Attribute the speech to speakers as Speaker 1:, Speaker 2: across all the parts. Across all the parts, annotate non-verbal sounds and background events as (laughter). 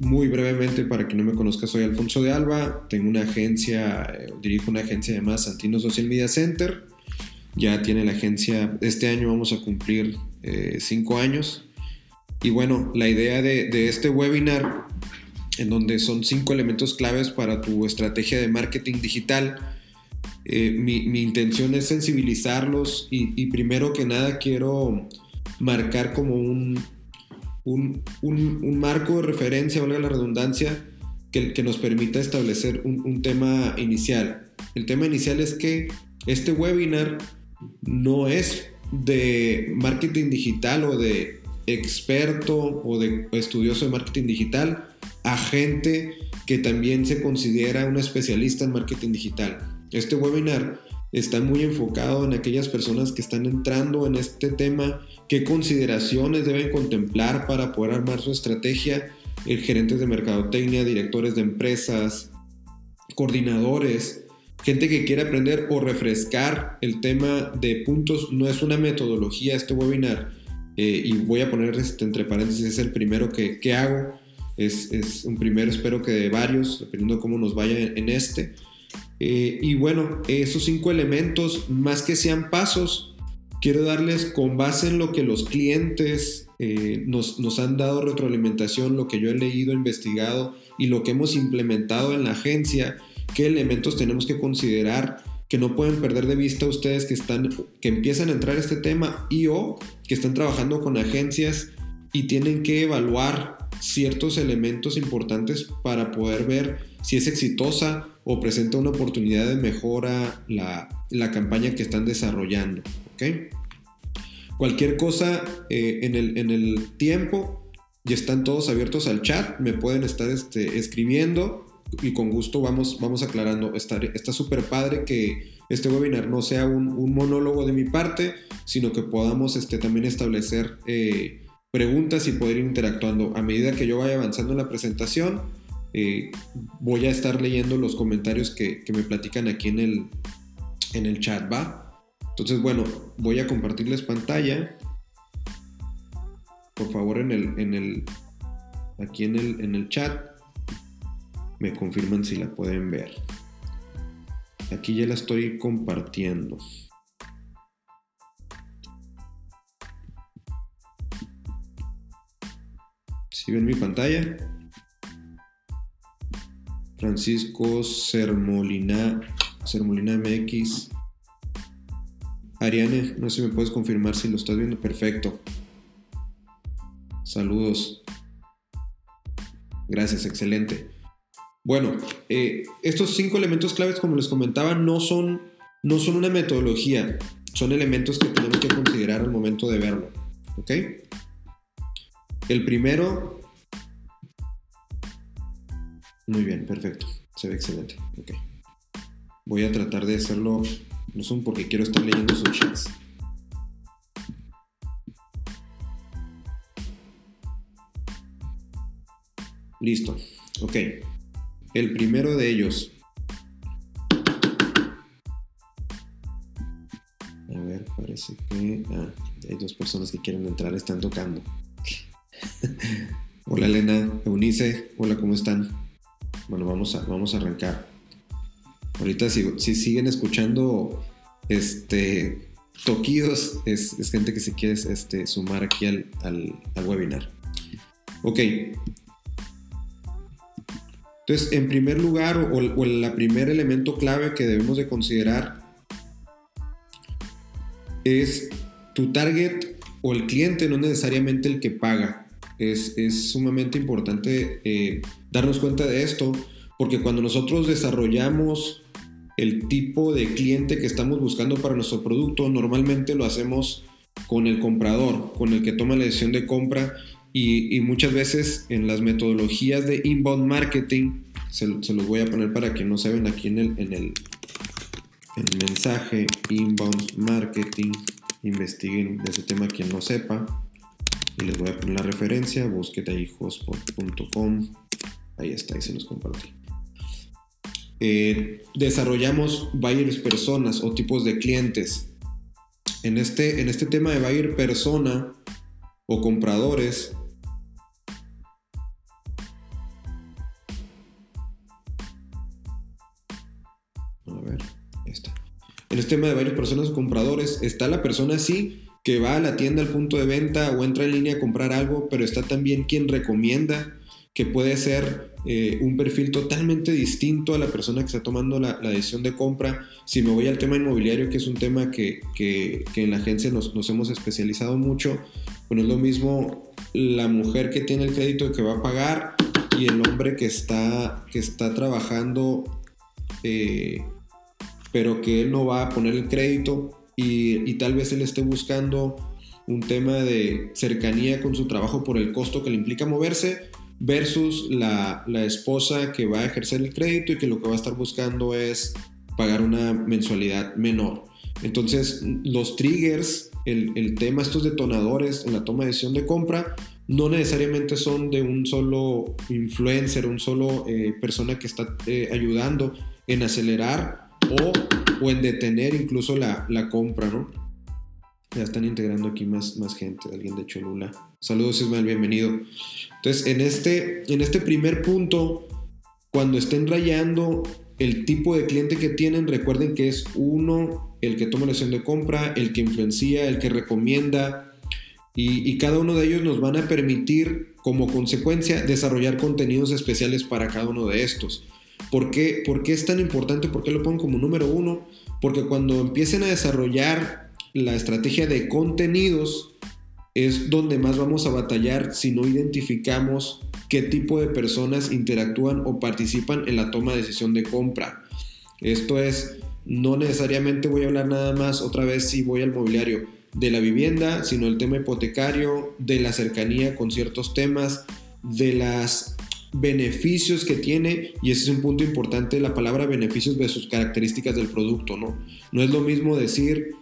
Speaker 1: muy brevemente, para quien no me conozca, soy Alfonso de Alba, tengo una agencia, eh, dirijo una agencia llamada Santino Social Media Center, ya tiene la agencia, este año vamos a cumplir eh, cinco años, y bueno, la idea de, este webinar, en donde son cinco elementos claves para tu estrategia de marketing digital, eh, mi, intención es sensibilizarlos y primero que nada quiero marcar como un, un, marco de referencia, valga la redundancia, que, nos permita establecer un, tema inicial. El tema inicial es que este webinar no es de marketing digital o de experto o de estudioso de marketing digital a gente que también se considera un especialista en marketing digital. Este webinar está muy enfocado en aquellas personas que están entrando en este tema, qué consideraciones deben contemplar para poder armar su estrategia, gerentes de mercadotecnia, directores de empresas, coordinadores, gente que quiere aprender o refrescar el tema de puntos, no es una metodología este webinar, eh, y voy a poner este, entre paréntesis, es el primero que, hago, es, es, un primero, espero que de varios, dependiendo de cómo nos vaya en este. Eh, y bueno, esos cinco elementos, más que sean pasos, quiero darles con base en lo que los clientes eh, nos, nos, han dado retroalimentación, lo que yo he leído, investigado y lo que hemos implementado en la agencia, qué elementos tenemos que considerar que no pueden perder de vista ustedes que están que empiezan a entrar este tema y o que están trabajando con agencias y tienen que evaluar ciertos elementos importantes para poder ver si es exitosa o presenta una oportunidad de mejora la, campaña que están desarrollando. Cualquier cosa eh, en, el, tiempo, ya están todos abiertos al chat, me pueden estar este, escribiendo y con gusto vamos, vamos aclarando. Está súper padre que este webinar no sea un, monólogo de mi parte, sino que podamos este, también establecer eh, preguntas y poder ir interactuando. A medida que yo vaya avanzando en la presentación, eh, voy a estar leyendo los comentarios que, me platican aquí en el, en el chat, ¿va? Entonces, bueno, voy a compartirles pantalla. Por favor, en el, en el, aquí en el, en el chat, me confirman si la pueden ver. Aquí ya la estoy compartiendo. ¿Sí ven mi pantalla? Francisco Sermolina, Sermolina MX. Ariane, no sé si me puedes confirmar si lo estás viendo. Perfecto. Saludos. Gracias, excelente. Bueno, eh, estos cinco elementos claves, como les comentaba, no son, no son una metodología, son elementos que tenemos que considerar al momento de verlo. ¿Ok? El primero muy bien, perfecto. Se ve excelente. Ok. Voy a tratar de hacerlo, no son porque quiero estar leyendo sus chats. Listo. Ok. El primero de ellos. A ver, parece que... Ah, hay dos personas que quieren entrar, están tocando. (laughs) Hola Elena, Eunice, hola, ¿cómo están? Bueno, vamos a, vamos a arrancar. Ahorita si, si siguen escuchando este, toquidos, es, gente que se quiere este, sumar aquí al, webinar. Ok. Entonces, en primer lugar, o, o el primer elemento clave que debemos de considerar es tu target o el cliente, no necesariamente el que paga. Es, es sumamente importante eh, darnos cuenta de esto, porque cuando nosotros desarrollamos el tipo de cliente que estamos buscando para nuestro producto, normalmente lo hacemos con el comprador, con el que toma la decisión de compra y, muchas veces en las metodologías de inbound marketing, se, los voy a poner para que no se ven aquí en el, en el mensaje, inbound marketing, investiguen de ese tema quien no sepa, y les voy a poner la referencia, búsquete ahí Ahí está, ahí se los compartí. Eh, desarrollamos buyers personas o tipos de clientes. En este, en este tema de buyer persona o compradores. En este tema de buyer personas o compradores está la persona así que va a la tienda al punto de venta o entra en línea a comprar algo, pero está también quien recomienda que puede ser eh, un perfil totalmente distinto a la persona que está tomando la, decisión de compra. Si me voy al tema inmobiliario, que es un tema que, que, en la agencia nos, nos, hemos especializado mucho, bueno, es lo mismo la mujer que tiene el crédito que va a pagar y el hombre que está, que está trabajando, eh, pero que él no va a poner el crédito y, tal vez él esté buscando un tema de cercanía con su trabajo por el costo que le implica moverse versus la, esposa que va a ejercer el crédito y que lo que va a estar buscando es pagar una mensualidad menor. Entonces, los triggers, el, tema, estos detonadores en la toma de decisión de compra, no necesariamente son de un solo influencer, un solo eh, persona que está eh, ayudando en acelerar o, o, en detener incluso la, la compra, ¿no? Ya están integrando aquí más, más gente, alguien de Cholula. Saludos Ismael, bienvenido. Entonces, en este, en este primer punto, cuando estén rayando el tipo de cliente que tienen, recuerden que es uno, el que toma la decisión de compra, el que influencia, el que recomienda, y, y, cada uno de ellos nos van a permitir, como consecuencia, desarrollar contenidos especiales para cada uno de estos. ¿Por qué, ¿Por qué es tan importante? ¿Por qué lo pongo como número uno? Porque cuando empiecen a desarrollar la estrategia de contenidos es donde más vamos a batallar si no identificamos qué tipo de personas interactúan o participan en la toma de decisión de compra. Esto es, no necesariamente voy a hablar nada más otra vez si voy al mobiliario de la vivienda, sino el tema hipotecario, de la cercanía con ciertos temas, de los beneficios que tiene, y ese es un punto importante, la palabra beneficios de sus características del producto, ¿no? No es lo mismo decir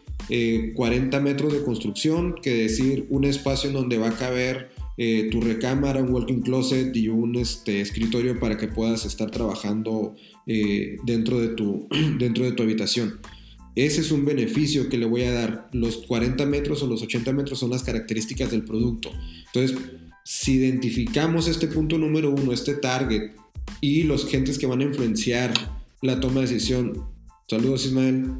Speaker 1: 40 eh, metros de construcción que decir un espacio en donde va a caber eh, tu recámara, un walking closet y un este, escritorio para que puedas estar trabajando eh, dentro, de tu, (clears throat) dentro de tu habitación. Ese es un beneficio que le voy a dar. Los 40 metros o los 80 metros son las características del producto. Entonces, si identificamos este punto número uno, este target, y los gentes que van a influenciar la toma de decisión. Saludos Ismael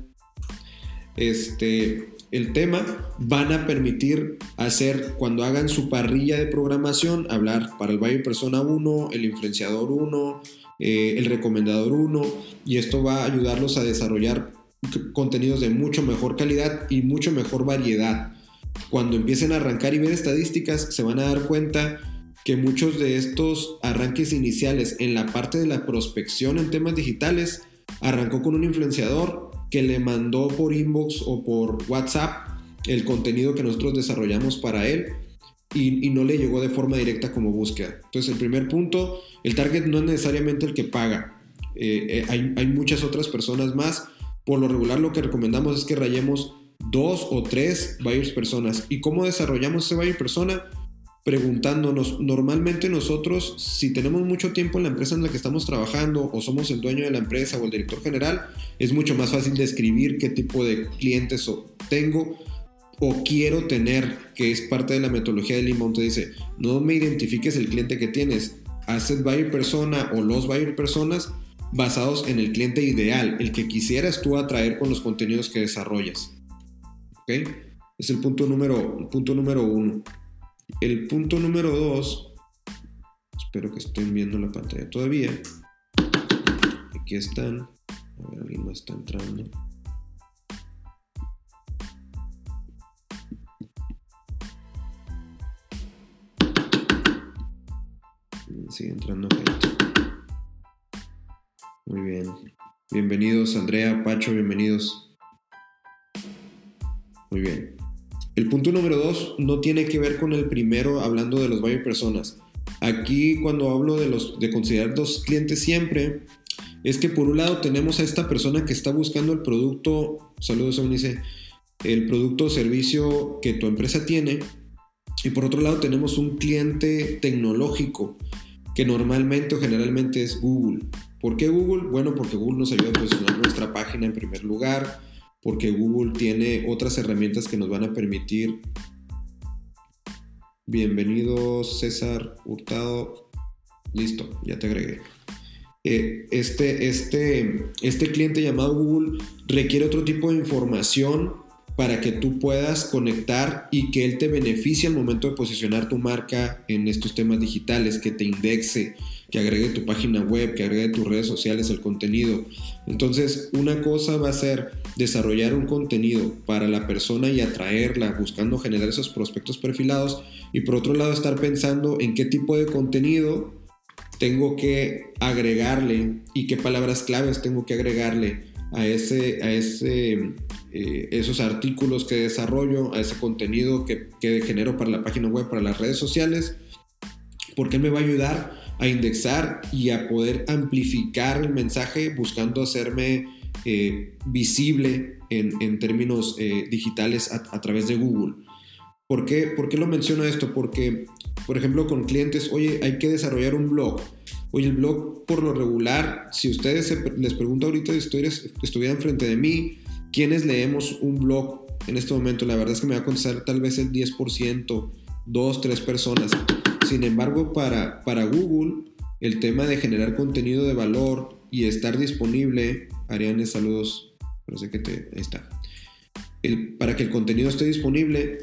Speaker 1: este, el tema, van a permitir hacer, cuando hagan su parrilla de programación, hablar para el buyer persona 1, el influenciador 1, eh, el recomendador 1, y esto va a ayudarlos a desarrollar contenidos de mucho mejor calidad y mucho mejor variedad. Cuando empiecen a arrancar y ver estadísticas, se van a dar cuenta que muchos de estos arranques iniciales en la parte de la prospección en temas digitales arrancó con un influenciador que le mandó por inbox o por WhatsApp el contenido que nosotros desarrollamos para él y, no le llegó de forma directa como búsqueda. Entonces, el primer punto, el target no es necesariamente el que paga. Eh, eh, hay, hay, muchas otras personas más. Por lo regular, lo que recomendamos es que rayemos dos o tres buyers personas. ¿Y cómo desarrollamos ese buyer persona? preguntándonos, normalmente nosotros, si tenemos mucho tiempo en la empresa en la que estamos trabajando o somos el dueño de la empresa o el director general, es mucho más fácil describir qué tipo de clientes tengo o quiero tener, que es parte de la metodología de Inbound. Te dice, no me identifiques el cliente que tienes, haces buyer persona o los buyer personas basados en el cliente ideal, el que quisieras tú atraer con los contenidos que desarrollas. Es el punto número, punto número uno. El punto número dos, espero que estén viendo la pantalla todavía. Aquí están. A ver, alguien más está entrando. Sigue entrando gente. Muy bien. Bienvenidos, Andrea, Pacho, bienvenidos. Muy bien. El punto número dos no tiene que ver con el primero hablando de los buyer personas. Aquí cuando hablo de, los, de considerar dos clientes siempre, es que por un lado tenemos a esta persona que está buscando el producto, saludos Eunice, el producto o servicio que tu empresa tiene, y por otro lado tenemos un cliente tecnológico que normalmente o generalmente es Google. ¿Por qué Google? Bueno, porque Google nos ayuda a posicionar nuestra página en primer lugar, porque Google tiene otras herramientas que nos van a permitir. Bienvenido César Hurtado. Listo, ya te agregué. eh, este, este, este cliente llamado Google requiere otro tipo de información para que tú puedas conectar y que él te beneficie al momento de posicionar tu marca en estos temas digitales, que te indexe, que agregue tu página web, que agregue tus redes sociales el contenido. Entonces, una cosa va a ser desarrollar un contenido para la persona y atraerla, buscando generar esos prospectos perfilados, y por otro lado estar pensando en qué tipo de contenido tengo que agregarle y qué palabras claves tengo que agregarle a, ese, a ese, eh, esos artículos que desarrollo, a ese contenido que, que genero para la página web, para las redes sociales, porque me va a ayudar a indexar y a poder amplificar el mensaje buscando hacerme eh, visible en, términos eh, digitales a, través de Google. ¿Por qué, ¿Por qué lo menciono esto? Porque, por ejemplo, con clientes, oye, hay que desarrollar un blog. Oye, el blog por lo regular, si ustedes les pregunto ahorita si estuvieran frente de mí, ¿quiénes leemos un blog en este momento? La verdad es que me va a contestar tal vez el 10%, dos, tres personas. Sin embargo, para, para Google, el tema de generar contenido de valor y estar disponible, Ariane, saludos, parece que te, ahí está. El, para que el contenido esté disponible,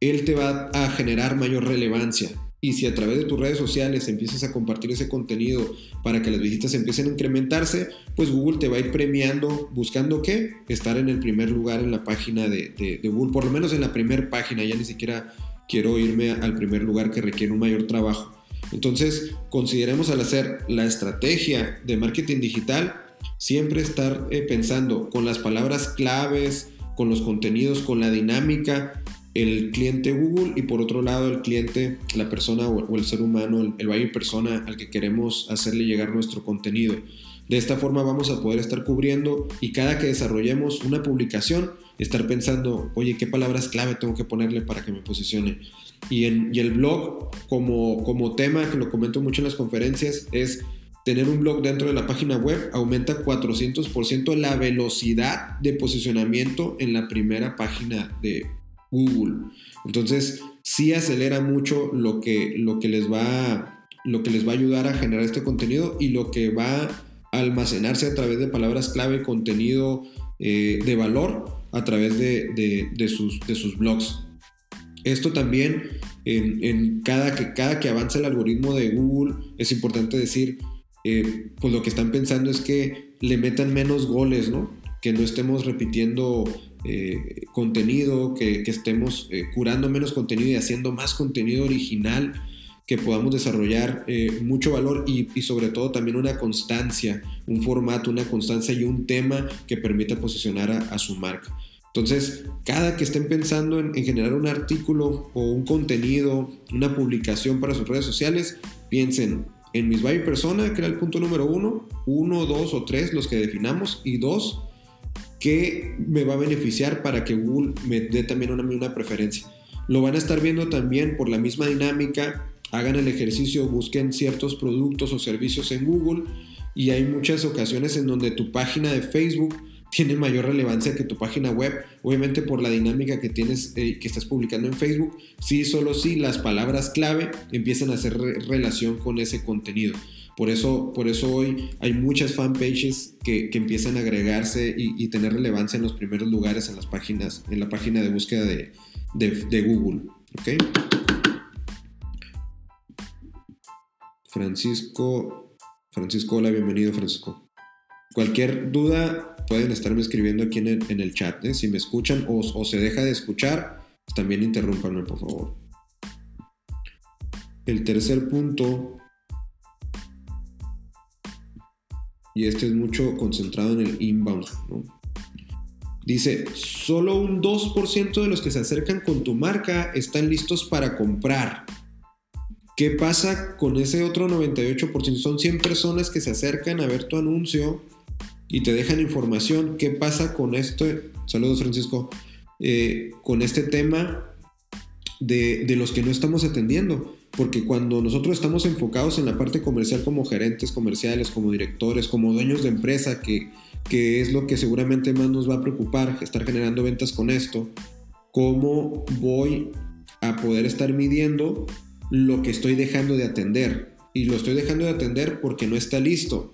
Speaker 1: él te va a generar mayor relevancia. Y si a través de tus redes sociales empiezas a compartir ese contenido para que las visitas empiecen a incrementarse, pues Google te va a ir premiando, buscando qué? Estar en el primer lugar en la página de, Google, por lo menos en la primera página, ya ni siquiera quiero irme al primer lugar que requiere un mayor trabajo. Entonces, consideremos al hacer la estrategia de marketing digital, siempre estar eh, pensando con las palabras claves, con los contenidos, con la dinámica el cliente Google y por otro lado el cliente, la persona o, el ser humano, el, buyer persona al que queremos hacerle llegar nuestro contenido. De esta forma vamos a poder estar cubriendo y cada que desarrollemos una publicación, estar pensando, oye, ¿qué palabras clave tengo que ponerle para que me posicione? Y, el blog como, como tema, que lo comento mucho en las conferencias, es tener un blog dentro de la página web aumenta 400% la velocidad de posicionamiento en la primera página de Google. Entonces, sí acelera mucho lo que, lo que, les, va, lo que les va a ayudar a generar este contenido y lo que va almacenarse a través de palabras clave, contenido eh, de valor a través de, sus, de sus blogs. Esto también, en, cada, que, cada que avanza el algoritmo de Google, es importante decir, eh, pues lo que están pensando es que le metan menos goles, ¿no? Que no estemos repitiendo eh, contenido, que, estemos eh, curando menos contenido y haciendo más contenido original, que podamos desarrollar eh, mucho valor y, sobre todo también una constancia, un formato, una constancia y un tema que permita posicionar a, su marca. Entonces, cada que estén pensando en, generar un artículo o un contenido, una publicación para sus redes sociales, piensen en mis buyer persona, que era el punto número uno, uno, dos o tres, los que definamos, y dos, que me va a beneficiar para que Google me dé también una, una preferencia. Lo van a estar viendo también por la misma dinámica. Hagan el ejercicio, busquen ciertos productos o servicios en Google y hay muchas ocasiones en donde tu página de Facebook tiene mayor relevancia que tu página web, obviamente por la dinámica que tienes, eh, que estás publicando en Facebook, sí, solo sí, las palabras clave empiezan a hacer relación con ese contenido. Por eso, por eso hoy hay muchas fanpages que, que empiezan a agregarse y, tener relevancia en los primeros lugares en las páginas, en la página de búsqueda de, de, Google. Francisco, Francisco, hola, bienvenido Francisco. Cualquier duda pueden estarme escribiendo aquí en el, chat. ¿eh? Si me escuchan o, se deja de escuchar, también interrúmpanme, por favor. El tercer punto y este es mucho concentrado en el inbound. Dice, solo un 2% de los que se acercan con tu marca están listos para comprar. ¿Qué pasa con ese otro 98%? Son 100 personas que se acercan a ver tu anuncio y te dejan información. ¿Qué pasa con esto? Saludos Francisco. Eh, con este tema de, de los que no estamos atendiendo porque cuando nosotros estamos enfocados en la parte comercial como gerentes comerciales, como directores, como dueños de empresa, que, que es lo que seguramente más nos va a preocupar, estar generando ventas con esto, ¿cómo voy a poder estar midiendo lo que estoy dejando de atender? y lo estoy dejando de atender porque no está listo.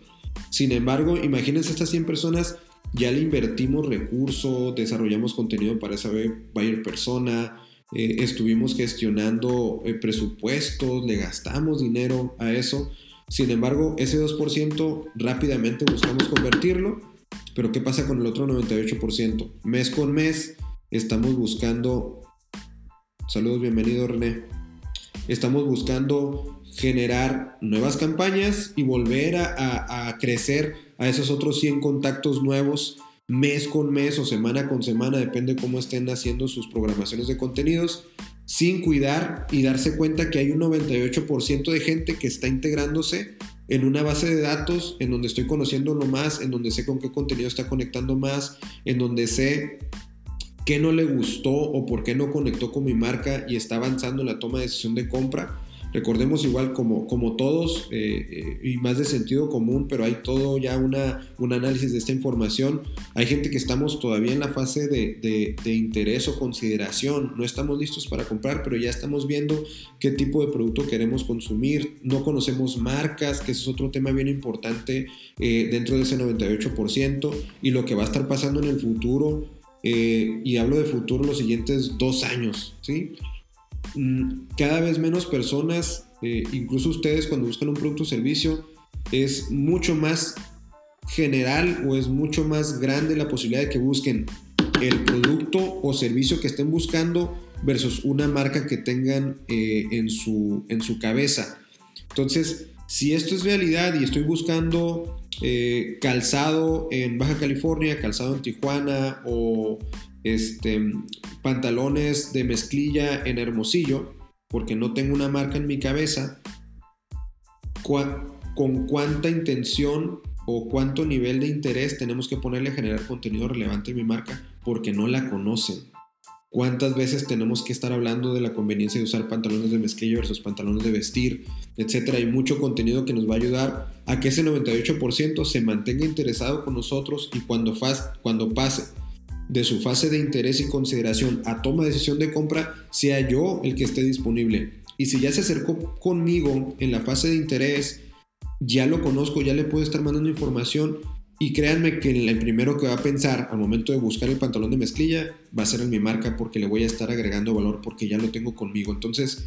Speaker 1: Sin embargo, imagínense estas 100 personas, ya le invertimos recursos, desarrollamos contenido para esa buyer persona, eh, estuvimos gestionando eh, presupuestos, le gastamos dinero a eso. Sin embargo, ese 2% rápidamente buscamos convertirlo, pero ¿qué pasa con el otro 98%? Mes con mes estamos buscando... Saludos, bienvenido René. Estamos buscando generar nuevas campañas y volver a, crecer a esos otros 100 contactos nuevos mes con mes o semana con semana, depende cómo estén haciendo sus programaciones de contenidos, sin cuidar y darse cuenta que hay un 98% de gente que está integrándose en una base de datos en donde estoy conociendo lo más, en donde sé con qué contenido está conectando más, en donde sé qué no le gustó o por qué no conectó con mi marca y está avanzando en la toma de decisión de compra Recordemos igual como, como todos, eh, eh, y más de sentido común, pero hay todo ya una, un análisis de esta información. Hay gente que estamos todavía en la fase de, de, interés o consideración. No estamos listos para comprar, pero ya estamos viendo qué tipo de producto queremos consumir. No conocemos marcas, que es otro tema bien importante eh, dentro de ese 98%. Y lo que va a estar pasando en el futuro, y hablo de futuro los siguientes dos años, ¿sí? Mm, cada vez menos personas, eh, incluso ustedes cuando buscan un producto o servicio, es mucho más general o es mucho más grande la posibilidad de que busquen el producto o servicio que estén buscando versus una marca que tengan eh, en, su, en su cabeza. Entonces, si esto es realidad y estoy buscando eh, calzado en Baja California, calzado en Tijuana o este, pantalones de mezclilla en Hermosillo, porque no tengo una marca en mi cabeza, con cuánta intención o cuánto nivel de interés tenemos que ponerle a generar contenido relevante en mi marca porque no la conocen. ¿Cuántas veces tenemos que estar hablando de la conveniencia de usar pantalones de mezclilla versus pantalones de vestir, etcétera? Hay mucho contenido que nos va a ayudar a que ese 98% se mantenga interesado con nosotros y cuando, cuando pase de su fase de interés y consideración a toma de decisión de compra sea yo el que esté disponible. Y si ya se acercó conmigo en la fase de interés, ya lo conozco, ya le puedo estar mandando información y créanme que el primero que va a pensar al momento de buscar el pantalón de mezclilla va a ser en mi marca porque le voy a estar agregando valor porque ya lo tengo conmigo. Entonces,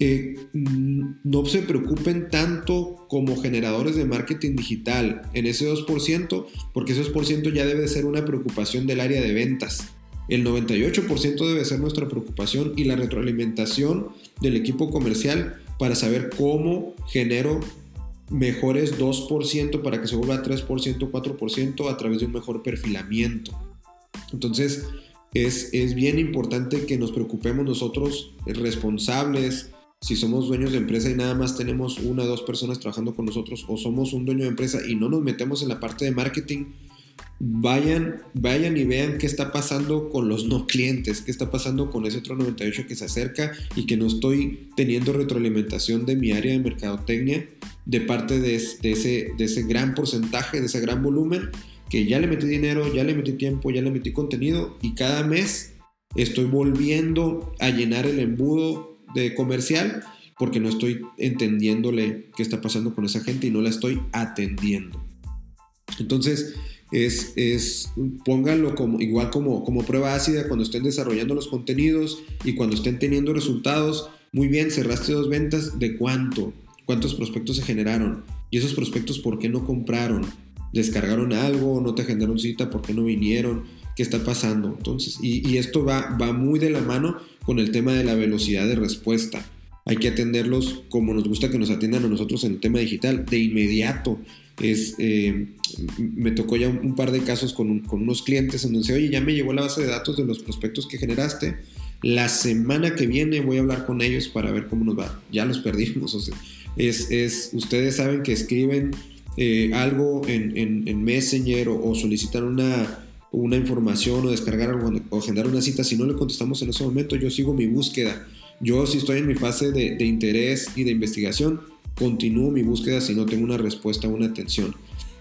Speaker 1: eh, no se preocupen tanto como generadores de marketing digital en ese 2%, porque ese 2% ya debe ser una preocupación del área de ventas. El 98% debe ser nuestra preocupación y la retroalimentación del equipo comercial para saber cómo genero mejores 2% para que se vuelva 3%, 4% a través de un mejor perfilamiento. Entonces, es, es bien importante que nos preocupemos nosotros responsables, si somos dueños de empresa y nada más tenemos una o dos personas trabajando con nosotros o somos un dueño de empresa y no nos metemos en la parte de marketing, vayan, vayan y vean qué está pasando con los no clientes, qué está pasando con ese otro 98 que se acerca y que no estoy teniendo retroalimentación de mi área de mercadotecnia de parte de, ese, de ese gran porcentaje, de ese gran volumen, que ya le metí dinero, ya le metí tiempo, ya le metí contenido y cada mes estoy volviendo a llenar el embudo de comercial porque no estoy entendiéndole qué está pasando con esa gente y no la estoy atendiendo. Entonces, es, es pónganlo como, igual como, como prueba ácida cuando estén desarrollando los contenidos y cuando estén teniendo resultados. Muy bien, cerraste dos ventas, ¿de cuánto? ¿Cuántos prospectos se generaron? Y esos prospectos, ¿por qué no compraron? ¿Descargaron algo? ¿No te generaron cita? ¿Por qué no vinieron? ¿Qué está pasando? Entonces, y, esto va, va muy de la mano con el tema de la velocidad de respuesta. Hay que atenderlos como nos gusta que nos atiendan a nosotros en el tema digital, de inmediato. Es, eh, me tocó ya un, par de casos con, unos clientes en donde oye, ya me llegó la base de datos de los prospectos que generaste. La semana que viene voy a hablar con ellos para ver cómo nos va. Ya los perdimos. O sea, es, es, ustedes saben que escriben eh, algo en, Messenger o solicitan una, una información o descargar o generar una cita, si no le contestamos en ese momento, yo sigo mi búsqueda. Yo si estoy en mi fase de, interés y de investigación, continúo mi búsqueda si no tengo una respuesta o una atención.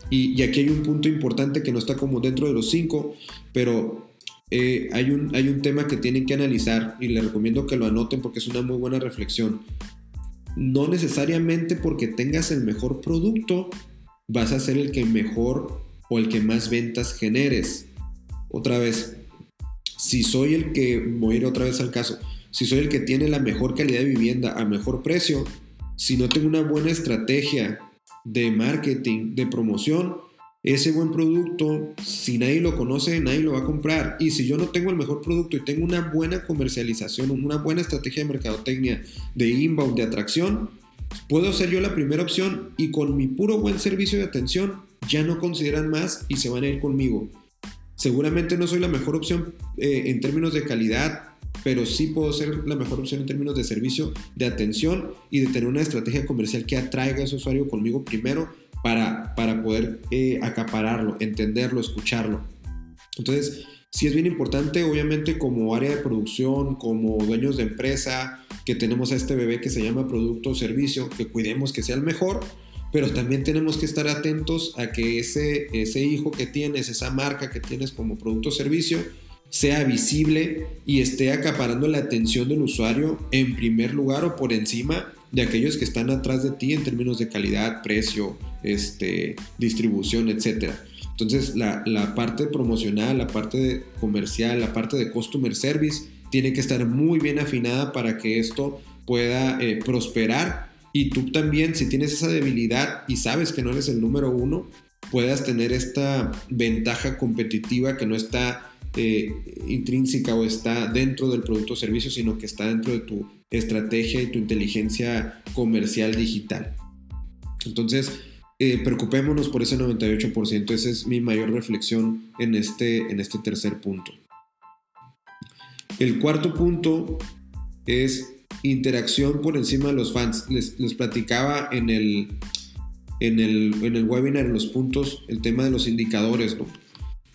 Speaker 1: Y, aquí hay un punto importante que no está como dentro de los cinco, pero eh, hay, un, hay un tema que tienen que analizar y les recomiendo que lo anoten porque es una muy buena reflexión. No necesariamente porque tengas el mejor producto vas a ser el que mejor o el que más ventas generes. Otra vez, si soy el que, voy a ir otra vez al caso, si soy el que tiene la mejor calidad de vivienda a mejor precio, si no tengo una buena estrategia de marketing, de promoción, ese buen producto, si nadie lo conoce, nadie lo va a comprar. Y si yo no tengo el mejor producto y tengo una buena comercialización, una buena estrategia de mercadotecnia, de inbound, de atracción, puedo ser yo la primera opción y con mi puro buen servicio de atención ya no consideran más y se van a ir conmigo. Seguramente no soy la mejor opción eh, en términos de calidad, pero sí puedo ser la mejor opción en términos de servicio, de atención y de tener una estrategia comercial que atraiga a ese usuario conmigo primero para, para poder eh, acapararlo, entenderlo, escucharlo. Entonces, sí es bien importante, obviamente como área de producción, como dueños de empresa, que tenemos a este bebé que se llama producto o servicio, que cuidemos que sea el mejor, pero también tenemos que estar atentos a que ese, ese hijo que tienes, esa marca que tienes como producto o servicio, sea visible y esté acaparando la atención del usuario en primer lugar o por encima de aquellos que están atrás de ti en términos de calidad, precio, este, distribución, etc. Entonces la, parte promocional, la parte comercial, la parte de customer service tiene que estar muy bien afinada para que esto pueda eh, prosperar y tú también si tienes esa debilidad y sabes que no eres el número uno, puedas tener esta ventaja competitiva que no está eh, intrínseca o está dentro del producto o servicio, sino que está dentro de tu estrategia y tu inteligencia comercial digital. Entonces, eh, preocupémonos por ese 98%. Esa es mi mayor reflexión en este, en este tercer punto. El cuarto punto es interacción por encima de los fans. Les, platicaba en el, en, el, en el webinar, en los puntos, el tema de los indicadores.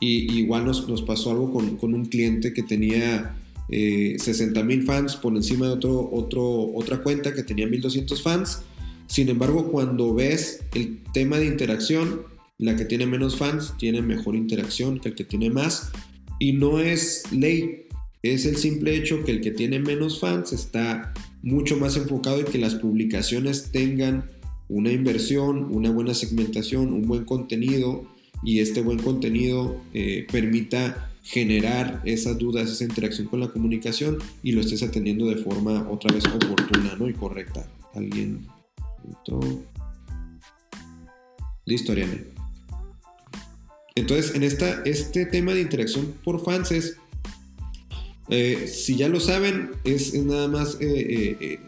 Speaker 1: Y, igual nos, nos, pasó algo con, con un cliente que tenía eh, 60 mil fans por encima de otro, otro, otra cuenta que tenía 1200 fans. Sin embargo, cuando ves el tema de interacción, la que tiene menos fans tiene mejor interacción que el que tiene más. Y no es ley, es el simple hecho que el que tiene menos fans está mucho más enfocado en que las publicaciones tengan una inversión, una buena segmentación, un buen contenido y este buen contenido eh, permita generar esas dudas, esa interacción con la comunicación y lo estés atendiendo de forma otra vez oportuna ¿no? y correcta. Alguien. Listo, Ariane. Entonces, en esta, este tema de interacción por fans es, eh, si ya lo saben, es, nada más eh, eh,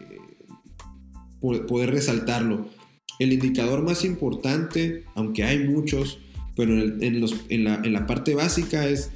Speaker 1: poder resaltarlo. El indicador más importante, aunque hay muchos, pero en, la, en la parte básica es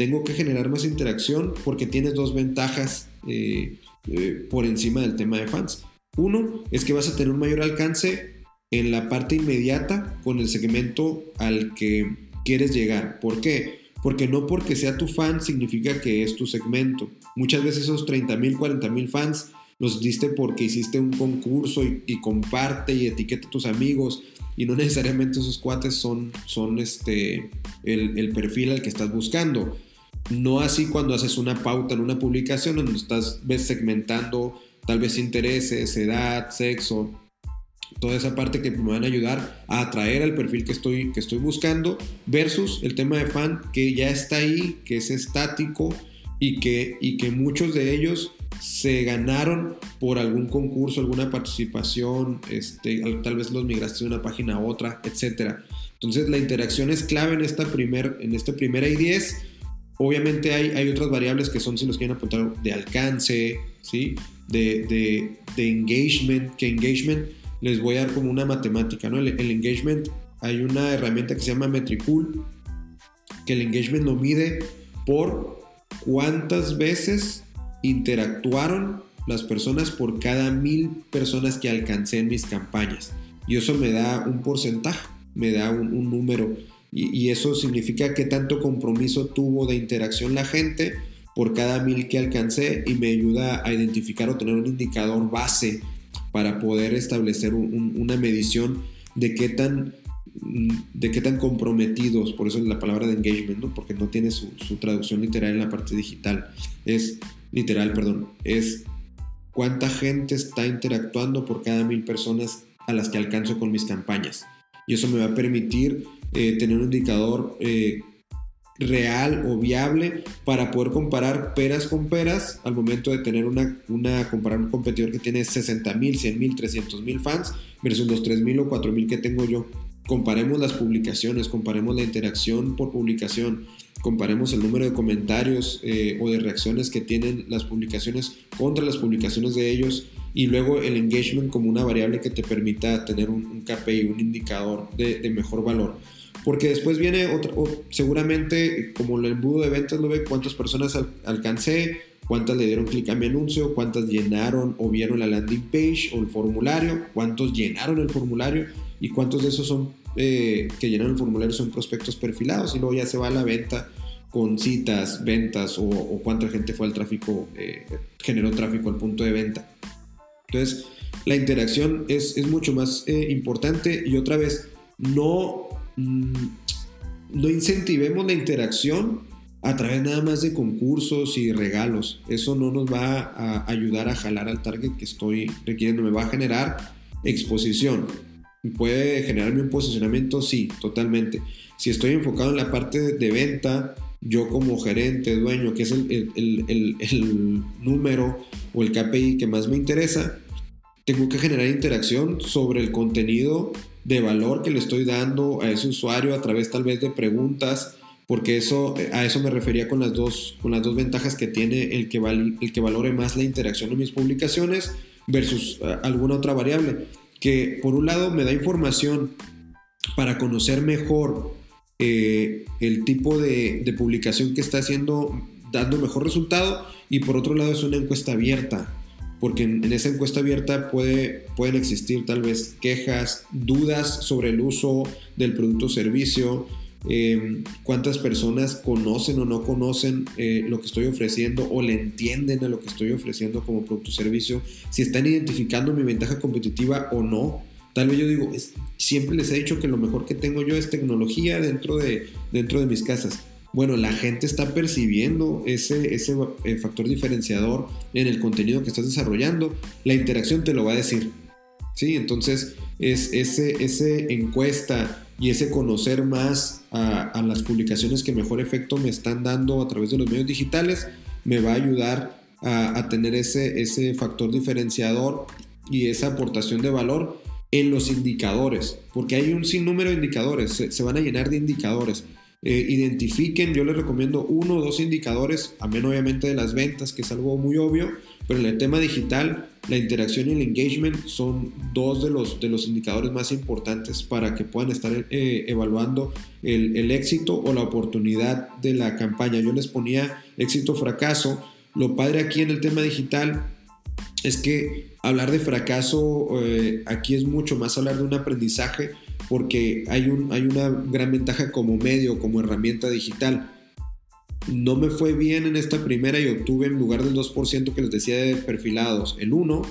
Speaker 1: tengo que generar más interacción porque tienes dos ventajas eh, eh, por encima del tema de fans. Uno es que vas a tener un mayor alcance en la parte inmediata con el segmento al que quieres llegar. ¿Por qué? Porque no porque sea tu fan significa que es tu segmento. Muchas veces esos 30 mil, 40 mil fans los diste porque hiciste un concurso y, comparte y etiqueta a tus amigos y no necesariamente esos cuates son, son este, el perfil al que estás buscando. No así cuando haces una pauta en una publicación donde estás ves segmentando tal vez intereses, edad, sexo, toda esa parte que me van a ayudar a atraer al perfil que estoy, que estoy buscando, versus el tema de fan que ya está ahí, que es estático y que, y que muchos de ellos se ganaron por algún concurso, alguna participación, este, tal vez los migraste de una página a otra, etc. Entonces la interacción es clave en esta primer, en este primer I10 Obviamente hay, otras variables que son, si los quieren apuntar, de alcance, ¿sí? De, engagement, que engagement les voy a dar como una matemática, ¿no? El, engagement, hay una herramienta que se llama Metricool, que el engagement lo mide por cuántas veces interactuaron las personas por cada mil personas que alcancé en mis campañas. Y eso me da un porcentaje, me da un número y, eso significa qué tanto compromiso tuvo de interacción la gente por cada mil que alcancé y me ayuda a identificar o tener un indicador base para poder establecer una medición de qué tan de qué tan comprometidos, por eso es la palabra de engagement, porque no tiene su, traducción literal en la parte digital, es literal, perdón, es cuánta gente está interactuando por cada mil personas a las que alcanzo con mis campañas. Y eso me va a permitir eh, tener un indicador eh, real o viable para poder comparar peras con peras al momento de tener una, una comparar un competidor que tiene 60 mil, 100 mil, 300 mil fans versus los 3 mil o 4 mil que tengo yo. Comparemos las publicaciones, comparemos la interacción por publicación, comparemos el número de comentarios eh, o de reacciones que tienen las publicaciones contra las publicaciones de ellos y luego el engagement como una variable que te permita tener un, un KPI, un indicador de, de mejor valor. Porque después viene otra, seguramente como el embudo de ventas lo ve, cuántas personas alcancé, cuántas le dieron clic a mi anuncio, cuántas llenaron o vieron la landing page o el formulario, cuántos llenaron el formulario y cuántos de esos son eh, que llenaron el formulario son prospectos perfilados y luego ya se va a la venta con citas, ventas o, cuánta gente fue al tráfico, eh, generó tráfico al punto de venta. Entonces, la interacción es, es mucho más eh, importante. Y otra vez, no no incentivemos la interacción a través nada más de concursos y regalos. Eso no nos va a ayudar a jalar al target que estoy requiriendo. Me va a generar exposición. ¿Puede generarme un posicionamiento? Sí, totalmente. Si estoy enfocado en la parte de venta, yo como gerente, dueño, que es el, el número o el KPI que más me interesa, tengo que generar interacción sobre el contenido de valor que le estoy dando a ese usuario a través tal vez de preguntas, porque eso, a eso me refería con las dos, con las dos ventajas que tiene el que, el que valore más la interacción en mis publicaciones versus eh, alguna otra variable, que por un lado me da información para conocer mejor eh, el tipo de, de publicación que está haciendo, dando mejor resultado, y por otro lado es una encuesta abierta porque en, esa encuesta abierta puede, pueden existir tal vez quejas, dudas sobre el uso del producto o servicio, em, cuántas personas conocen o no conocen eh, lo que estoy ofreciendo o le entienden a lo que estoy ofreciendo como producto o servicio, si están identificando mi ventaja competitiva o no. Tal vez yo digo, siempre les he dicho que lo mejor que tengo yo es tecnología dentro de, dentro de mis casas bueno, la gente está percibiendo ese, ese eh, factor diferenciador en el contenido que estás desarrollando, la interacción te lo va a decir. ¿sí? Entonces, es ese, ese encuesta y ese conocer más a, las publicaciones que mejor efecto me están dando a través de los medios digitales, me va a ayudar a, tener ese, ese factor diferenciador y esa aportación de valor en los indicadores, porque hay un sinnúmero de indicadores, se van a llenar de indicadores. Eh, identifiquen, yo les recomiendo uno o dos indicadores, a menos obviamente de las ventas, que es algo muy obvio, pero en el tema digital, la interacción y el engagement son dos de los, de los indicadores más importantes para que puedan estar eh, evaluando el, el, éxito o la oportunidad de la campaña. Yo les ponía éxito fracaso. Lo padre aquí en el tema digital es que hablar de fracaso eh, aquí es mucho más hablar de un aprendizaje porque hay, un, hay una gran ventaja como medio, como herramienta digital. No me fue bien en esta primera y obtuve en lugar del 2% que les decía de perfilados, el 1.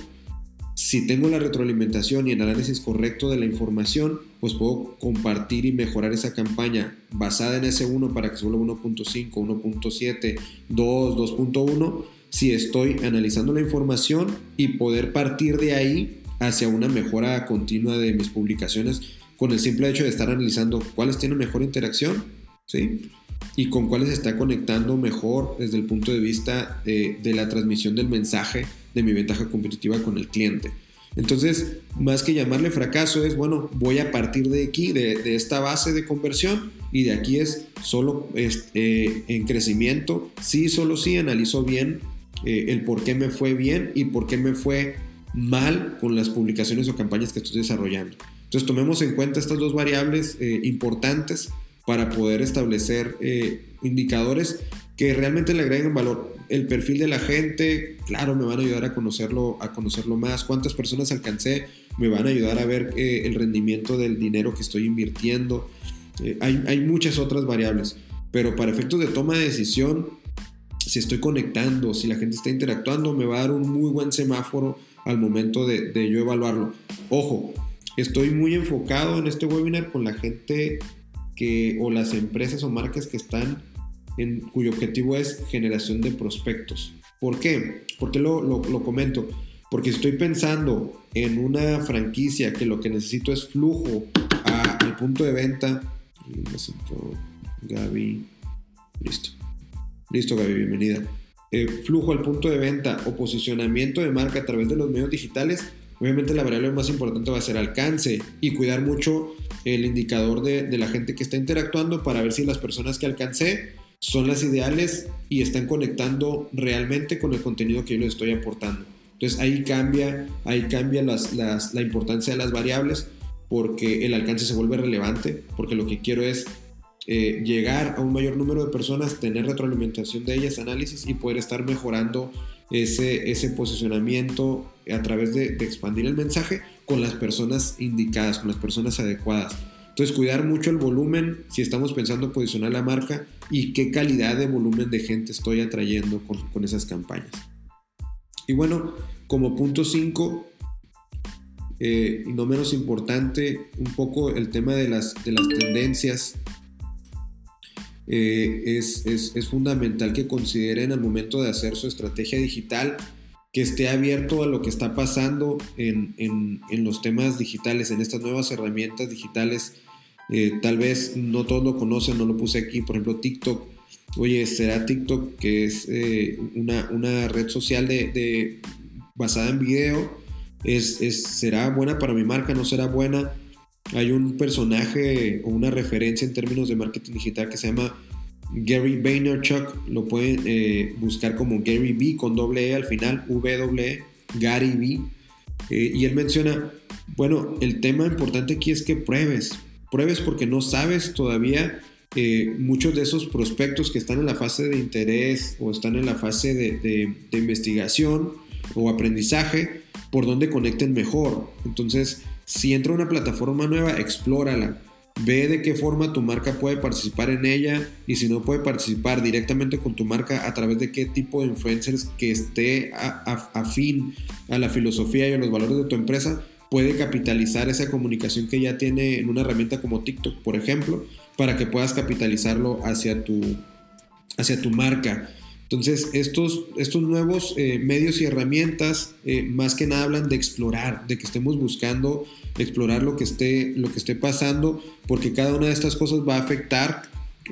Speaker 1: Si tengo la retroalimentación y el análisis correcto de la información, pues puedo compartir y mejorar esa campaña basada en ese 1 para que se vuelva 1.5, 1.7, 2, 2.1, si estoy analizando la información y poder partir de ahí hacia una mejora continua de mis publicaciones con el simple hecho de estar analizando cuáles tienen mejor interacción, ¿sí? Y con cuáles está conectando mejor desde el punto de vista de, la transmisión del mensaje de mi ventaja competitiva con el cliente. Entonces, más que llamarle fracaso, es bueno, voy a partir de aquí, de, esta base de conversión, y de aquí es solo eh, en crecimiento. Sí, solo sí, analizo bien eh, el por qué me fue bien y por qué me fue mal con las publicaciones o campañas que estoy desarrollando. Entonces tomemos en cuenta estas dos variables eh, importantes para poder establecer eh, indicadores que realmente le agreguen valor. El perfil de la gente, claro, me van a ayudar a conocerlo, a conocerlo más. Cuántas personas alcancé, me van a ayudar a ver eh, el rendimiento del dinero que estoy invirtiendo. Hay, hay, muchas otras variables, pero para efectos de toma de decisión, si estoy conectando, si la gente está interactuando, me va a dar un muy buen semáforo al momento de, de yo evaluarlo. Ojo, Estoy muy enfocado en este webinar con la gente que, o las empresas o marcas que están en cuyo objetivo es generación de prospectos. ¿Por qué? ¿Por qué lo, lo, comento? Porque estoy pensando en una franquicia que lo que necesito es flujo al punto de venta, Gaby, listo. Listo, Gaby, bienvenida. Eh, flujo al punto de venta o posicionamiento de marca a través de los medios digitales, obviamente la variable más importante va a ser alcance y cuidar mucho el indicador de, la gente que está interactuando para ver si las personas que alcancé son las ideales y están conectando realmente con el contenido que yo les estoy aportando. Entonces ahí cambia, ahí cambia la importancia de las variables porque el alcance se vuelve relevante, porque lo que quiero es eh, llegar a un mayor número de personas, tener retroalimentación de ellas, análisis y poder estar mejorando ese, ese posicionamiento a través de, expandir el mensaje con las personas indicadas, con las personas adecuadas. Entonces, cuidar mucho el volumen si estamos pensando posicionar la marca y qué calidad de volumen de gente estoy atrayendo con, esas campañas. Y bueno, como punto 5, eh, y no menos importante, un poco el tema de las, de las tendencias. Eh, es, es, fundamental que consideren al momento de hacer su estrategia digital que esté abierto a lo que está pasando en, en, en los temas digitales, en estas nuevas herramientas digitales. Eh, tal vez no todos lo conocen, no lo puse aquí, por ejemplo TikTok. Oye, ¿será TikTok que es eh, una, una, red social de, de, basada en video? ¿Es, es, ¿Será buena para mi marca? ¿No será buena? Hay un personaje o una referencia en términos de marketing digital que se llama Gary Vaynerchuk, lo pueden eh, buscar como Gary V con doble E al final, W, e, Gary V. Eh, y él menciona, bueno, el tema importante aquí es que pruebes, pruebes porque no sabes todavía eh, muchos de esos prospectos que están en la fase de interés o están en la fase de, de investigación o aprendizaje, por dónde conecten mejor. Entonces, si entra una plataforma nueva, explórala Ve de qué forma tu marca puede participar en ella y si no puede participar directamente con tu marca a través de qué tipo de influencers que esté afín a la filosofía y a los valores de tu empresa puede capitalizar esa comunicación que ya tiene en una herramienta como TikTok, por ejemplo, para que puedas capitalizarlo hacia tu, hacia tu marca. Entonces, estos, estos nuevos eh, medios y herramientas eh, más que nada hablan de explorar, de que estemos buscando explorar lo que esté, lo que esté pasando, porque cada una de estas cosas va a afectar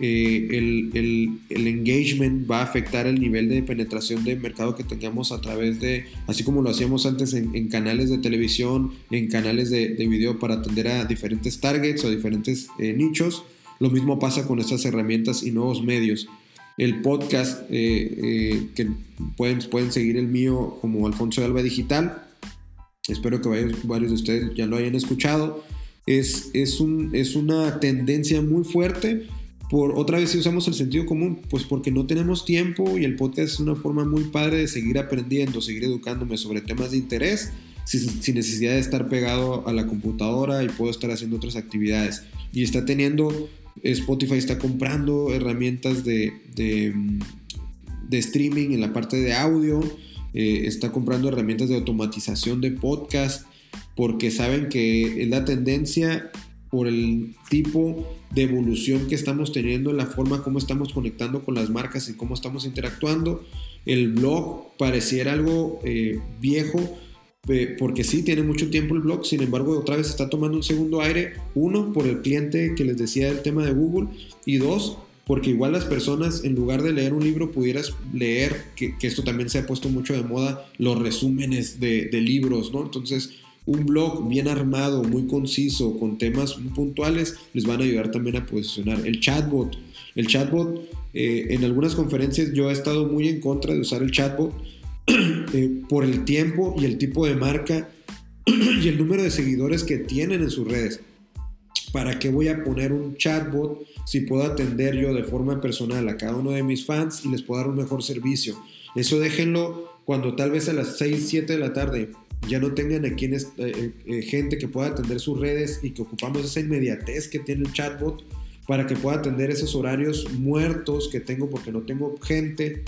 Speaker 1: eh, el, engagement, va a afectar el nivel de penetración de mercado que tengamos a través de, así como lo hacíamos antes en, canales de televisión, en canales de, video para atender a diferentes targets o diferentes nichos. Lo mismo pasa con estas herramientas y nuevos medios el podcast, eh, eh, que pueden, pueden seguir el mío como Alfonso de Alba Digital. Espero que varios, varios de ustedes ya lo hayan escuchado. Es, es, un, es una tendencia muy fuerte. Por otra vez, si usamos el sentido común, pues porque no tenemos tiempo y el podcast es una forma muy padre de seguir aprendiendo, seguir educándome sobre temas de interés sin, necesidad de estar pegado a la computadora y puedo estar haciendo otras actividades. Y está teniendo Spotify está comprando herramientas de, de, streaming en la parte de audio, eh, está comprando herramientas de automatización de podcast, porque saben que es la tendencia por el tipo de evolución que estamos teniendo en la forma como estamos conectando con las marcas y cómo estamos interactuando. El blog pareciera algo eh, viejo, porque sí tiene mucho tiempo el blog, sin embargo otra vez está tomando un segundo aire, uno por el cliente que les decía del tema de Google y dos porque igual las personas en lugar de leer un libro pudieras leer, que, esto también se ha puesto mucho de moda, los resúmenes de, libros, ¿no? Entonces un blog bien armado, muy conciso, con temas muy puntuales, les van a ayudar también a posicionar. El chatbot, el chatbot, eh, en algunas conferencias yo he estado muy en contra de usar el chatbot, (clears throat) Eh, por el tiempo y el tipo de marca (clears throat) y el número de seguidores que tienen en sus redes. ¿Para qué voy a poner un chatbot si puedo atender yo de forma personal a cada uno de mis fans y les puedo dar un mejor servicio? Eso déjenlo cuando tal vez a las 6, 7 de la tarde ya no tengan a quienes, eh, eh, gente que pueda atender sus redes y que ocupamos esa inmediatez que tiene el chatbot para que pueda atender esos horarios muertos que tengo porque no tengo gente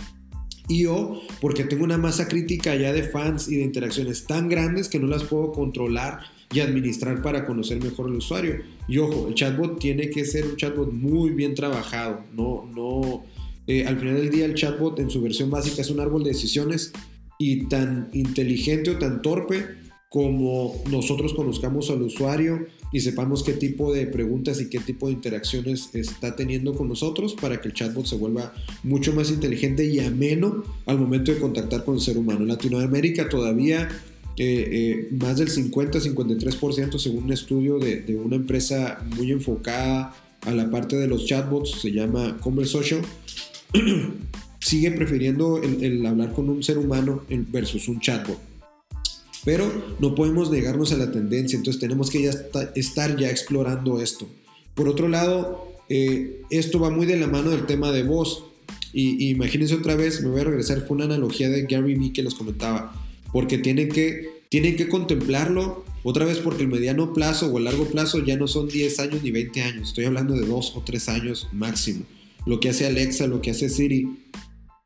Speaker 1: y o porque tengo una masa crítica ya de fans y de interacciones tan grandes que no las puedo controlar y administrar para conocer mejor al usuario. Y ojo, el chatbot tiene que ser un chatbot muy bien trabajado, no, no, eh, al final del día el chatbot en su versión básica es un árbol de decisiones y tan inteligente o tan torpe como nosotros conozcamos al usuario y sepamos qué tipo de preguntas y qué tipo de interacciones está teniendo con nosotros para que el chatbot se vuelva mucho más inteligente y ameno al momento de contactar con el ser humano. En Latinoamérica todavía eh, eh, más del 50-53% según un estudio de, de, una empresa muy enfocada a la parte de los chatbots, se llama Conversation, (clears throat) sigue prefiriendo el, el hablar con un ser humano versus un chatbot. Pero no podemos negarnos a la tendencia, entonces tenemos que ya estar ya explorando esto. Por otro lado, eh, esto va muy de la mano del tema de voz. Y, imagínense otra vez, me voy a regresar, fue una analogía de Gary Vee que les comentaba, porque tienen que, tienen que contemplarlo otra vez porque el mediano plazo o el largo plazo ya no son 10 años ni 20 años, estoy hablando de 2 o 3 años máximo. Lo que hace Alexa, lo que hace Siri.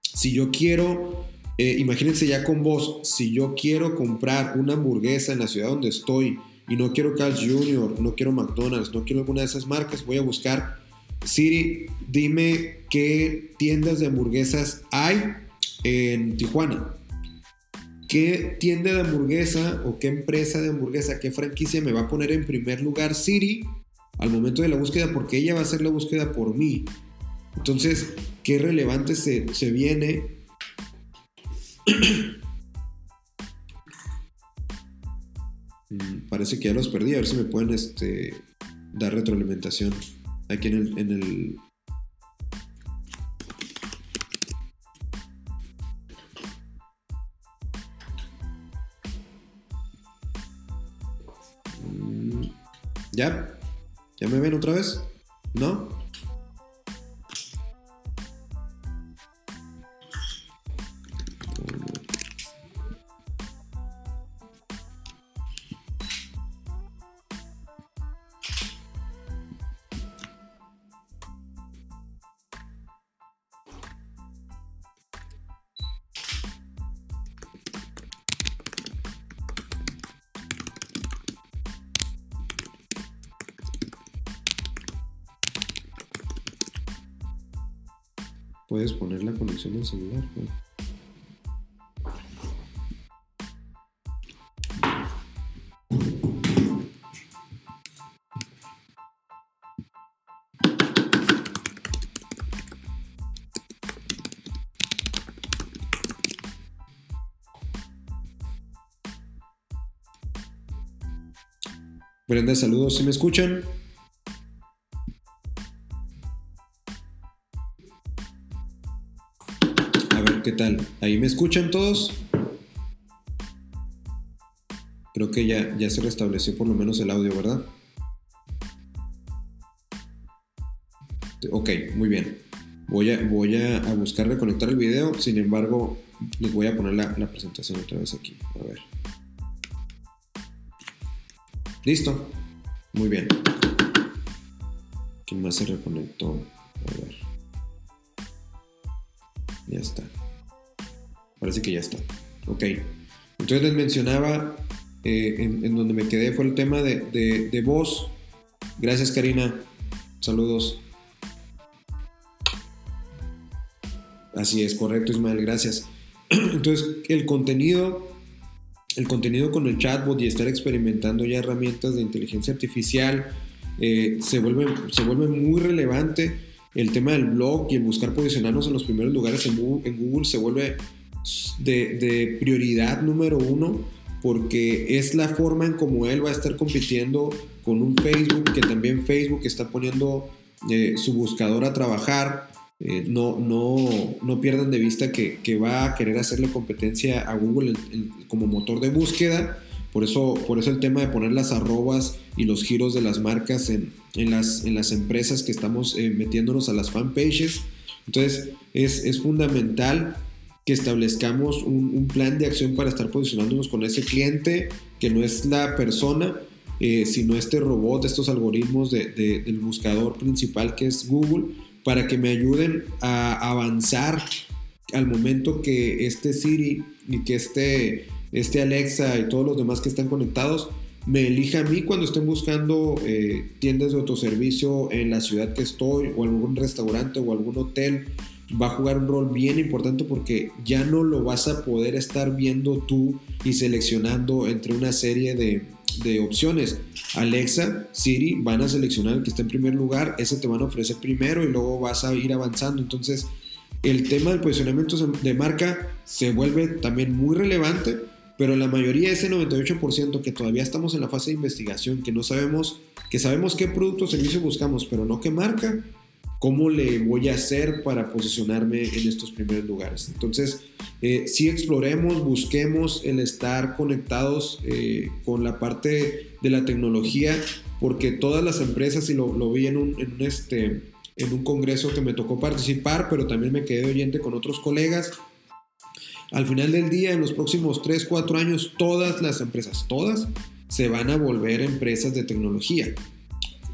Speaker 1: Si yo quiero eh, imagínense ya con vos, si yo quiero comprar una hamburguesa en la ciudad donde estoy y no quiero Carl's Jr., no quiero McDonald's, no quiero alguna de esas marcas, voy a buscar Siri, dime qué tiendas de hamburguesas hay en Tijuana. ¿Qué tienda de hamburguesa o qué empresa de hamburguesa, qué franquicia me va a poner en primer lugar Siri al momento de la búsqueda? Porque ella va a hacer la búsqueda por mí. Entonces, qué relevante se, se viene parece que ya los perdí. A ver si me pueden este, dar retroalimentación aquí en el, en el, mm, ¿Ya? ¿Ya me ven otra vez? ¿No? Puedes poner la conexión del celular. Brenda, saludos, ¿si me escuchan? ¿Ahí me escuchan todos? Creo que ya, ya se restableció por lo menos el audio, ¿verdad? Ok, muy bien. Voy a, voy a, buscar reconectar el video, sin embargo, les voy a poner la, la presentación otra vez aquí. A ver. Listo. Muy bien. ¿Quién más se reconectó? Parece que ya está. Ok. Entonces les mencionaba, eh, en, donde me quedé fue el tema de, voz. Gracias Karina. Saludos. Así es, correcto Ismael, gracias. (clears throat) Entonces el contenido, el contenido con el chatbot y estar experimentando ya herramientas de inteligencia artificial eh, se, vuelve, se vuelve muy relevante. El tema del blog y el buscar posicionarnos en los primeros lugares en Google se vuelve de, prioridad número uno porque es la forma en cómo él va a estar compitiendo con un Facebook, que también Facebook está poniendo eh, su buscador a trabajar. Eh, no, no, no pierdan de vista que, va a querer hacerle competencia a Google como motor de búsqueda. Por eso, por eso el tema de poner las arrobas y los giros de las marcas en, las, en las empresas que estamos eh, metiéndonos a las fanpages. Entonces es, es fundamental que establezcamos un, plan de acción para estar posicionándonos con ese cliente que no es la persona, eh, sino este robot, estos algoritmos del buscador principal que es Google, para que me ayuden a avanzar al momento que este Siri y que este, este Alexa y todos los demás que están conectados me elija a mí cuando estén buscando eh, tiendas de autoservicio en la ciudad que estoy o algún restaurante o algún hotel va a jugar un rol bien importante porque ya no lo vas a poder estar viendo tú y seleccionando entre una serie de, de opciones. Alexa, Siri van a seleccionar el que está en primer lugar, ese te van a ofrecer primero y luego vas a ir avanzando. Entonces, el tema del posicionamiento de marca se vuelve también muy relevante, pero la mayoría, ese 98% que todavía estamos en la fase de investigación, que no sabemos, que sabemos qué producto o servicio buscamos, pero no qué marca, ¿cómo le voy a hacer para posicionarme en estos primeros lugares? Entonces, eh, si exploremos, busquemos el estar conectados eh, con la parte de la tecnología, porque todas las empresas, y lo, vi en un, este, en un congreso que me tocó participar, pero también me quedé oyente con otros colegas, al final del día, en los próximos 3, 4 años, todas las empresas, todas, se van a volver empresas de tecnología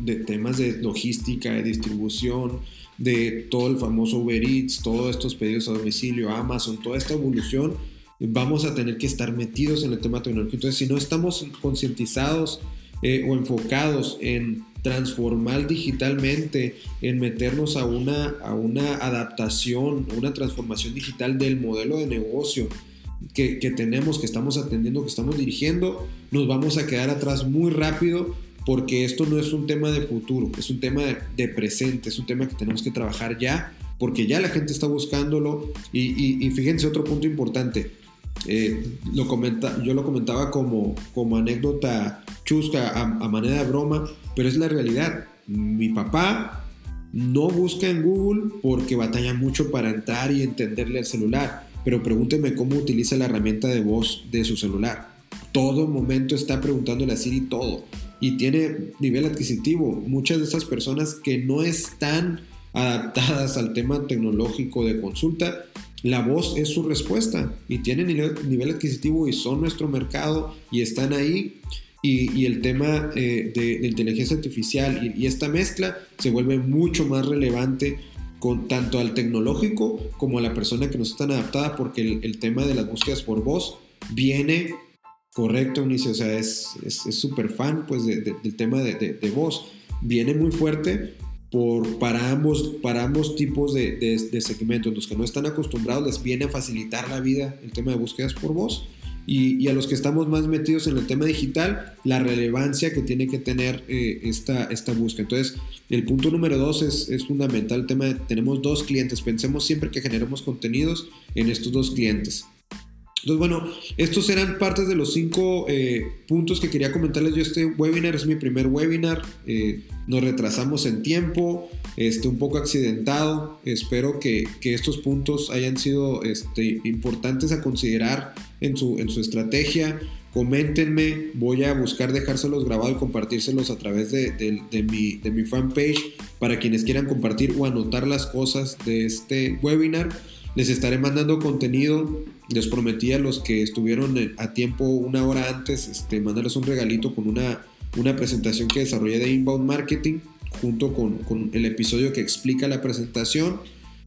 Speaker 1: de temas de logística, de distribución, de todo el famoso Uber Eats, todos estos pedidos a domicilio, Amazon, toda esta evolución, vamos a tener que estar metidos en el tema tecnológico. Entonces, si no estamos concientizados eh, o enfocados en transformar digitalmente, en meternos a una, a una adaptación, una transformación digital del modelo de negocio, que, que, tenemos, que estamos atendiendo, que estamos dirigiendo, nos vamos a quedar atrás muy rápido porque esto no es un tema de futuro, es un tema de, presente, es un tema que tenemos que trabajar ya, porque ya la gente está buscándolo. Y, fíjense otro punto importante, eh, lo comenta, yo lo comentaba como, como anécdota chusca, a, a manera de broma, pero es la realidad. Mi papá no busca en Google porque batalla mucho para entrar y entenderle el celular, pero pregúnteme cómo utiliza la herramienta de voz de su celular. Todo momento está preguntándole a Siri todo y tiene nivel adquisitivo. Muchas de esas personas que no están adaptadas al tema tecnológico de consulta, la voz es su respuesta y tienen nivel, adquisitivo y son nuestro mercado y están ahí. Y, el tema eh, de, inteligencia artificial y, esta mezcla se vuelve mucho más relevante con tanto al tecnológico como a la persona que no está tan adaptada porque el, el tema de las búsquedas por voz viene Correcto, Unice, o sea, es súper es, fan pues, del tema de, de, voz. Viene muy fuerte por, para, ambos, para ambos tipos de, de, segmentos. Los que no están acostumbrados les viene a facilitar la vida el tema de búsquedas por voz. Y, a los que estamos más metidos en el tema digital, la relevancia que tiene que tener eh, esta, esta búsqueda. Entonces, el punto número dos es, es fundamental el tema de tenemos dos clientes. Pensemos siempre que generemos contenidos en estos dos clientes. Entonces, bueno, estos eran partes de los cinco eh, puntos que quería comentarles. Yo este webinar es mi primer webinar. Eh, nos retrasamos en tiempo, este, un poco accidentado. Espero que, estos puntos hayan sido este, importantes a considerar en su, en su estrategia. Coméntenme, voy a buscar dejárselos grabados y compartírselos a través de, de, mi, de mi fanpage para quienes quieran compartir o anotar las cosas de este webinar. Les estaré mandando contenido. Les prometí a los que estuvieron a tiempo una hora antes, este, mandarles un regalito con una, una presentación que desarrollé de Inbound Marketing, junto con, el episodio que explica la presentación.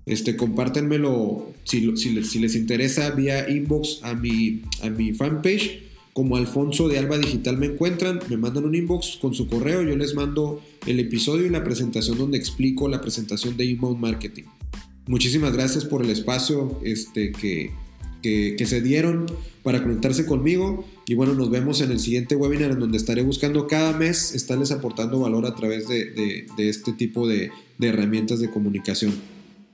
Speaker 1: Este, compártenmelo si, si, si, les interesa vía inbox a mi, a mi fanpage. Como Alfonso de Alba Digital me encuentran, me mandan un inbox con su correo, yo les mando el episodio y la presentación donde explico la presentación de Inbound Marketing. Muchísimas gracias por el espacio este, que, que, se dieron para conectarse conmigo. Y bueno, nos vemos en el siguiente webinar en donde estaré buscando cada mes estarles aportando valor a través de, de, este tipo de, de, herramientas de comunicación.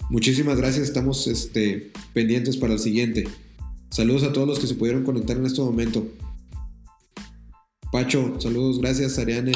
Speaker 1: Muchísimas gracias, estamos este, pendientes para el siguiente. Saludos a todos los que se pudieron conectar en este momento. Pacho, saludos, gracias Ariane.